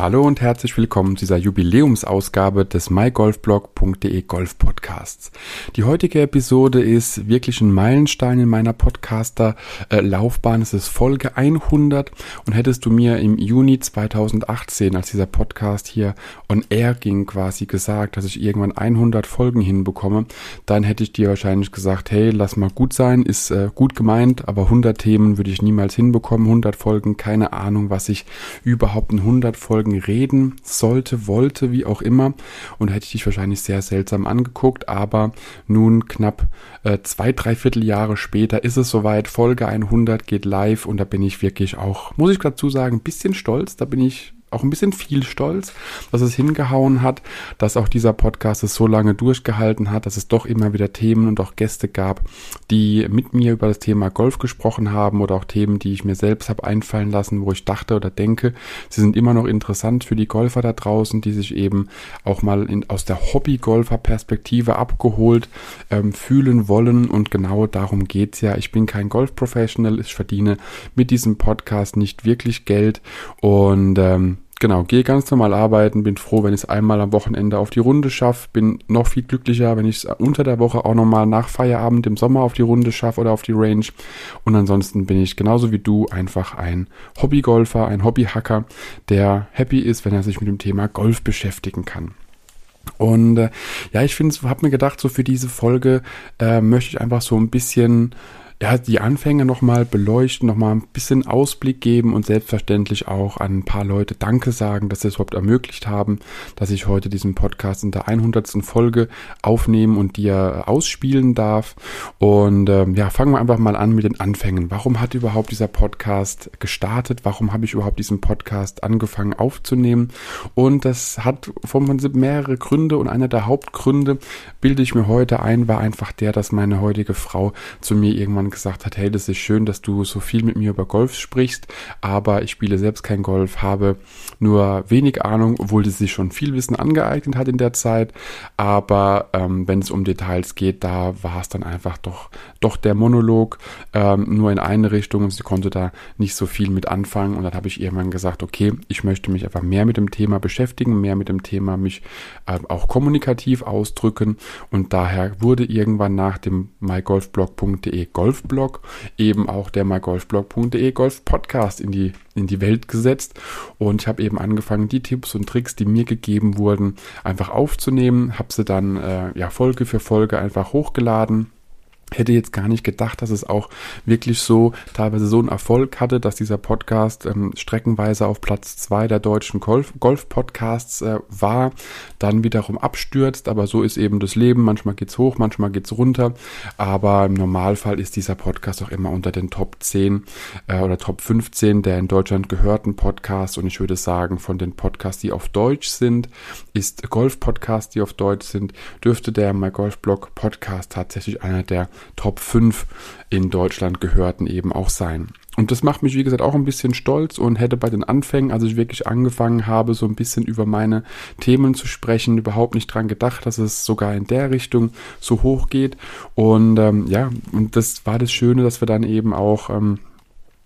Hallo und herzlich willkommen zu dieser Jubiläumsausgabe des mygolfblog.de Golf Podcasts. Die heutige Episode ist wirklich ein Meilenstein in meiner Podcaster Laufbahn. Es ist Folge 100 und hättest du mir im Juni 2018, als dieser Podcast hier on air ging, quasi gesagt, dass ich irgendwann 100 Folgen hinbekomme, dann hätte ich dir wahrscheinlich gesagt, hey, lass mal gut sein, ist äh, gut gemeint, aber 100 Themen würde ich niemals hinbekommen, 100 Folgen, keine Ahnung, was ich überhaupt in 100 Folgen Folgen reden sollte, wollte, wie auch immer. Und hätte ich dich wahrscheinlich sehr seltsam angeguckt. Aber nun knapp äh, zwei, dreiviertel Jahre später ist es soweit. Folge 100 geht live und da bin ich wirklich auch, muss ich dazu sagen, ein bisschen stolz. Da bin ich auch ein bisschen viel stolz, dass es hingehauen hat, dass auch dieser Podcast es so lange durchgehalten hat, dass es doch immer wieder Themen und auch Gäste gab, die mit mir über das Thema Golf gesprochen haben oder auch Themen, die ich mir selbst habe einfallen lassen, wo ich dachte oder denke, sie sind immer noch interessant für die Golfer da draußen, die sich eben auch mal in, aus der Hobby-Golfer-Perspektive abgeholt ähm, fühlen wollen. Und genau darum geht's ja. Ich bin kein Golf-Professional, ich verdiene mit diesem Podcast nicht wirklich Geld. Und ähm, genau, gehe ganz normal arbeiten, bin froh, wenn ich es einmal am Wochenende auf die Runde schaffe, bin noch viel glücklicher, wenn ich es unter der Woche auch nochmal nach Feierabend im Sommer auf die Runde schaffe oder auf die Range. Und ansonsten bin ich genauso wie du einfach ein Hobbygolfer, ein Hobbyhacker, der happy ist, wenn er sich mit dem Thema Golf beschäftigen kann. Und äh, ja, ich finde, habe mir gedacht, so für diese Folge äh, möchte ich einfach so ein bisschen ja, die Anfänge nochmal beleuchten, nochmal ein bisschen Ausblick geben und selbstverständlich auch an ein paar Leute Danke sagen, dass sie es überhaupt ermöglicht haben, dass ich heute diesen Podcast in der 100. Folge aufnehmen und dir ausspielen darf. Und ähm, ja, fangen wir einfach mal an mit den Anfängen. Warum hat überhaupt dieser Podcast gestartet? Warum habe ich überhaupt diesen Podcast angefangen aufzunehmen? Und das hat vom Prinzip mehrere Gründe und einer der Hauptgründe, bilde ich mir heute ein, war einfach der, dass meine heutige Frau zu mir irgendwann gesagt hat, hey, das ist schön, dass du so viel mit mir über Golf sprichst, aber ich spiele selbst kein Golf, habe nur wenig Ahnung, obwohl sie sich schon viel Wissen angeeignet hat in der Zeit. Aber ähm, wenn es um Details geht, da war es dann einfach doch, doch der Monolog ähm, nur in eine Richtung und sie konnte da nicht so viel mit anfangen. Und dann habe ich irgendwann gesagt, okay, ich möchte mich einfach mehr mit dem Thema beschäftigen, mehr mit dem Thema mich äh, auch kommunikativ ausdrücken. Und daher wurde irgendwann nach dem mygolfblog.de Golf Golfblog, eben auch der mygolfblog.de Golf Podcast in die, in die Welt gesetzt. Und ich habe eben angefangen, die Tipps und Tricks, die mir gegeben wurden, einfach aufzunehmen, habe sie dann äh, ja Folge für Folge einfach hochgeladen hätte jetzt gar nicht gedacht, dass es auch wirklich so teilweise so einen Erfolg hatte, dass dieser Podcast ähm, streckenweise auf Platz zwei der deutschen Golf-Podcasts äh, war, dann wiederum abstürzt, aber so ist eben das Leben. Manchmal geht's hoch, manchmal geht's runter, aber im Normalfall ist dieser Podcast auch immer unter den Top 10 äh, oder Top 15 der in Deutschland gehörten Podcasts. Und ich würde sagen, von den Podcasts, die auf Deutsch sind, ist Golf-Podcasts, die auf Deutsch sind, dürfte der My Golf Blog Podcast tatsächlich einer der Top 5 in Deutschland gehörten eben auch sein. Und das macht mich, wie gesagt, auch ein bisschen stolz und hätte bei den Anfängen, als ich wirklich angefangen habe, so ein bisschen über meine Themen zu sprechen, überhaupt nicht dran gedacht, dass es sogar in der Richtung so hoch geht. Und ähm, ja, und das war das Schöne, dass wir dann eben auch ähm,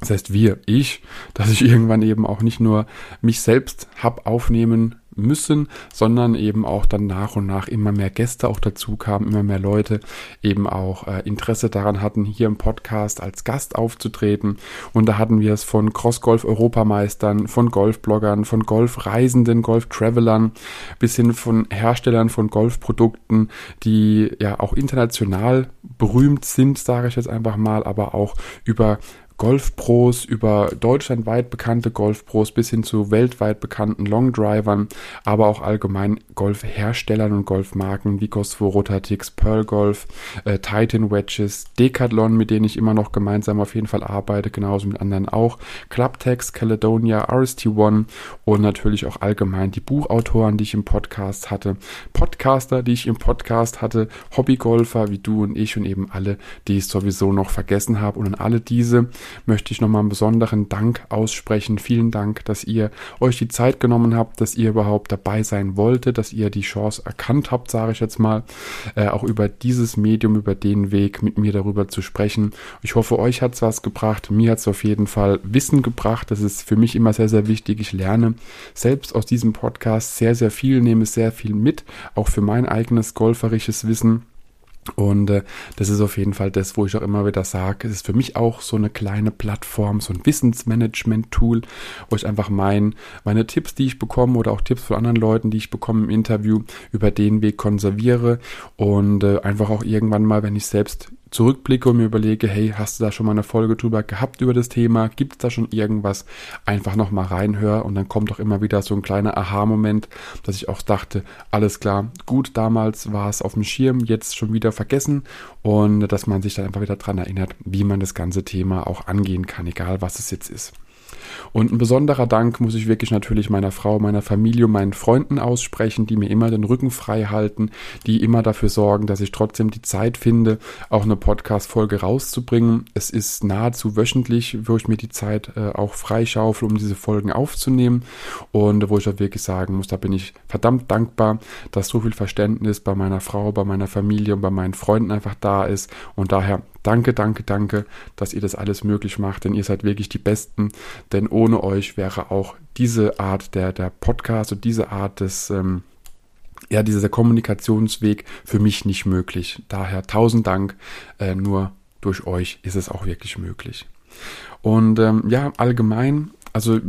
das heißt wir, ich, dass ich irgendwann eben auch nicht nur mich selbst hab aufnehmen müssen, sondern eben auch dann nach und nach immer mehr Gäste auch dazu kamen, immer mehr Leute eben auch äh, Interesse daran hatten, hier im Podcast als Gast aufzutreten. Und da hatten wir es von Cross-Golf-Europameistern, von Golfbloggern, von Golfreisenden, Golf-Travelern bis hin von Herstellern von Golfprodukten, die ja auch international berühmt sind, sage ich jetzt einfach mal, aber auch über Golfpros über deutschlandweit bekannte Golfpros bis hin zu weltweit bekannten Longdrivern, aber auch allgemein Golfherstellern und Golfmarken wie Cosmo Rotatix, Pearl Golf, äh, Titan Wedges, Decathlon, mit denen ich immer noch gemeinsam auf jeden Fall arbeite, genauso mit anderen auch, Clubtex, Caledonia, RST1 und natürlich auch allgemein die Buchautoren, die ich im Podcast hatte, Podcaster, die ich im Podcast hatte, Hobbygolfer wie du und ich und eben alle, die ich sowieso noch vergessen habe. Und an alle diese möchte ich nochmal einen besonderen Dank aussprechen. Vielen Dank, dass ihr euch die Zeit genommen habt, dass ihr überhaupt dabei sein wolltet, dass ihr die Chance erkannt habt, sage ich jetzt mal, äh, auch über dieses Medium, über den Weg mit mir darüber zu sprechen. Ich hoffe, euch hat es was gebracht. Mir hat es auf jeden Fall Wissen gebracht. Das ist für mich immer sehr, sehr wichtig. Ich lerne selbst aus diesem Podcast sehr, sehr viel, nehme sehr viel mit, auch für mein eigenes golferisches Wissen. Und äh, das ist auf jeden Fall das, wo ich auch immer wieder sage, es ist für mich auch so eine kleine Plattform, so ein Wissensmanagement-Tool, wo ich einfach mein, meine Tipps, die ich bekomme oder auch Tipps von anderen Leuten, die ich bekomme im Interview, über den Weg konserviere und äh, einfach auch irgendwann mal, wenn ich selbst zurückblicke und mir überlege, hey, hast du da schon mal eine Folge drüber gehabt über das Thema? Gibt es da schon irgendwas? Einfach nochmal reinhöre und dann kommt auch immer wieder so ein kleiner Aha-Moment, dass ich auch dachte, alles klar, gut, damals war es auf dem Schirm, jetzt schon wieder vergessen und dass man sich dann einfach wieder dran erinnert, wie man das ganze Thema auch angehen kann, egal was es jetzt ist. Und ein besonderer Dank muss ich wirklich natürlich meiner Frau, meiner Familie und meinen Freunden aussprechen, die mir immer den Rücken frei halten, die immer dafür sorgen, dass ich trotzdem die Zeit finde, auch eine Podcast-Folge rauszubringen. Es ist nahezu wöchentlich, wo ich mir die Zeit äh, auch freischaufel, um diese Folgen aufzunehmen. Und wo ich auch wirklich sagen muss, da bin ich verdammt dankbar, dass so viel Verständnis bei meiner Frau, bei meiner Familie und bei meinen Freunden einfach da ist. Und daher Danke, danke, danke, dass ihr das alles möglich macht, denn ihr seid wirklich die Besten. Denn ohne euch wäre auch diese Art der, der Podcast und diese Art des, ähm, ja, dieser Kommunikationsweg für mich nicht möglich. Daher tausend Dank. Äh, nur durch euch ist es auch wirklich möglich. Und ähm, ja, allgemein, also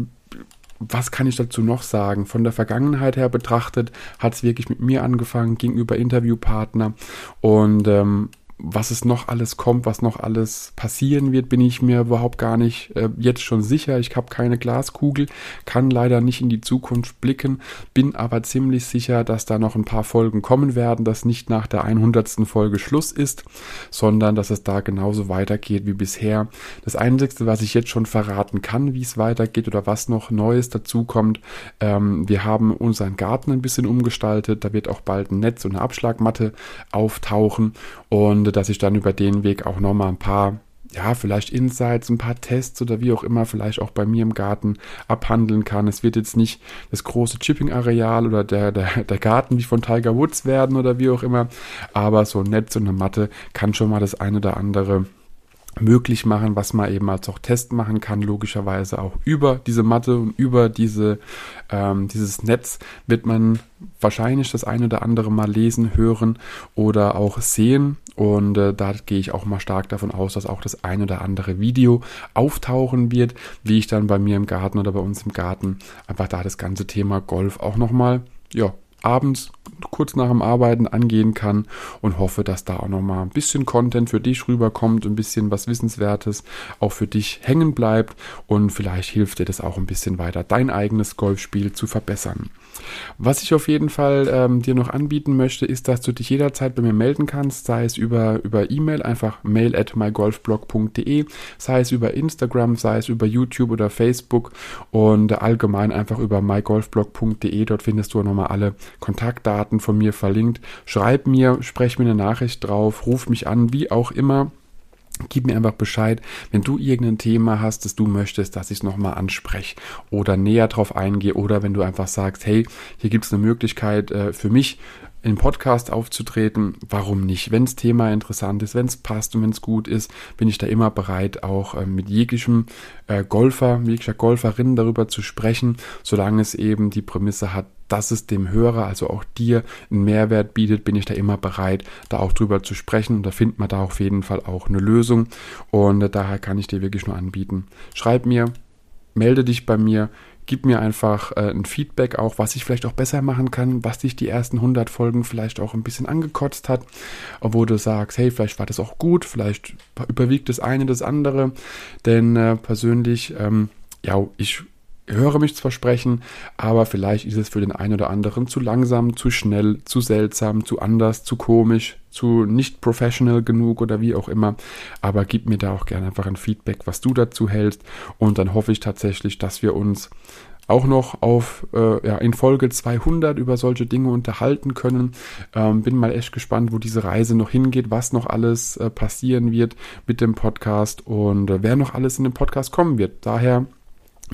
was kann ich dazu noch sagen? Von der Vergangenheit her betrachtet hat es wirklich mit mir angefangen gegenüber Interviewpartner und ähm, was es noch alles kommt, was noch alles passieren wird, bin ich mir überhaupt gar nicht äh, jetzt schon sicher. Ich habe keine Glaskugel, kann leider nicht in die Zukunft blicken, bin aber ziemlich sicher, dass da noch ein paar Folgen kommen werden, dass nicht nach der 100. Folge Schluss ist, sondern dass es da genauso weitergeht wie bisher. Das Einzige, was ich jetzt schon verraten kann, wie es weitergeht oder was noch Neues dazu kommt, ähm, wir haben unseren Garten ein bisschen umgestaltet, da wird auch bald ein Netz und eine Abschlagmatte auftauchen und dass ich dann über den Weg auch nochmal ein paar ja, vielleicht Insights, ein paar Tests oder wie auch immer, vielleicht auch bei mir im Garten abhandeln kann. Es wird jetzt nicht das große Chipping-Areal oder der, der, der Garten wie von Tiger Woods werden oder wie auch immer, aber so ein Netz und eine Matte kann schon mal das eine oder andere möglich machen, was man eben als auch Test machen kann, logischerweise auch über diese Matte und über diese, ähm, dieses Netz wird man wahrscheinlich das eine oder andere mal lesen, hören oder auch sehen. Und äh, da gehe ich auch mal stark davon aus, dass auch das eine oder andere Video auftauchen wird, wie ich dann bei mir im Garten oder bei uns im Garten einfach da das ganze Thema Golf auch nochmal ja, abends kurz nach dem Arbeiten angehen kann und hoffe, dass da auch nochmal ein bisschen Content für dich rüberkommt, ein bisschen was Wissenswertes auch für dich hängen bleibt. Und vielleicht hilft dir das auch ein bisschen weiter, dein eigenes Golfspiel zu verbessern. Was ich auf jeden Fall ähm, dir noch anbieten möchte, ist, dass du dich jederzeit bei mir melden kannst, sei es über über E-Mail, einfach mail at mygolfblog.de, sei es über Instagram, sei es über YouTube oder Facebook. Und allgemein einfach über mygolfblog.de. Dort findest du nochmal alle Kontaktdaten von mir verlinkt. Schreib mir, sprech mir eine Nachricht drauf, ruf mich an, wie auch immer. Gib mir einfach Bescheid, wenn du irgendein Thema hast, das du möchtest, dass ich es nochmal anspreche oder näher drauf eingehe oder wenn du einfach sagst, hey, hier gibt es eine Möglichkeit äh, für mich, im Podcast aufzutreten, warum nicht? Wenn das Thema interessant ist, wenn es passt und wenn es gut ist, bin ich da immer bereit, auch äh, mit jeglichem äh, Golfer, jeglicher Golferin darüber zu sprechen, solange es eben die Prämisse hat, dass es dem Hörer, also auch dir, einen Mehrwert bietet, bin ich da immer bereit, da auch drüber zu sprechen. Und da findet man da auf jeden Fall auch eine Lösung. Und äh, daher kann ich dir wirklich nur anbieten. Schreib mir, melde dich bei mir, gib mir einfach äh, ein Feedback auch, was ich vielleicht auch besser machen kann, was dich die ersten 100 Folgen vielleicht auch ein bisschen angekotzt hat, obwohl du sagst, hey, vielleicht war das auch gut, vielleicht überwiegt das eine das andere, denn äh, persönlich, ähm, ja, ich höre mich zwar sprechen, aber vielleicht ist es für den einen oder anderen zu langsam, zu schnell, zu seltsam, zu anders, zu komisch, zu nicht professional genug oder wie auch immer. Aber gib mir da auch gerne einfach ein Feedback, was du dazu hältst. Und dann hoffe ich tatsächlich, dass wir uns auch noch auf äh, ja, in Folge 200 über solche Dinge unterhalten können. Ähm, bin mal echt gespannt, wo diese Reise noch hingeht, was noch alles äh, passieren wird mit dem Podcast und äh, wer noch alles in den Podcast kommen wird. Daher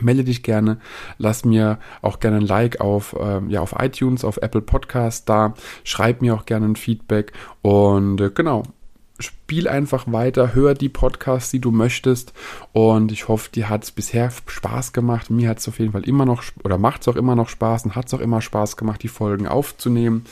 melde dich gerne, lass mir auch gerne ein Like auf, ähm, ja, auf iTunes, auf Apple Podcast da, schreib mir auch gerne ein Feedback. Und äh, genau, spiel einfach weiter, hör die Podcasts, die du möchtest. Und ich hoffe, dir hat es bisher Spaß gemacht. Mir hat es auf jeden Fall immer noch oder macht es auch immer noch Spaß und hat es auch immer Spaß gemacht, die Folgen aufzunehmen.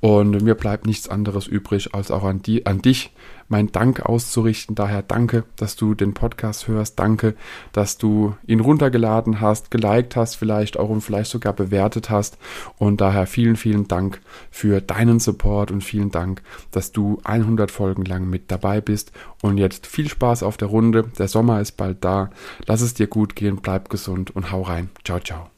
Und mir bleibt nichts anderes übrig, als auch an, die, an dich mein Dank auszurichten. Daher danke, dass du den Podcast hörst. Danke, dass du ihn runtergeladen hast, geliked hast, vielleicht auch und vielleicht sogar bewertet hast. Und daher vielen, vielen Dank für deinen Support und vielen Dank, dass du 100 Folgen lang mit dabei bist. Und jetzt viel Spaß auf der Runde. Der Sommer ist bald da. Lass es dir gut gehen, bleib gesund und hau rein. Ciao, ciao.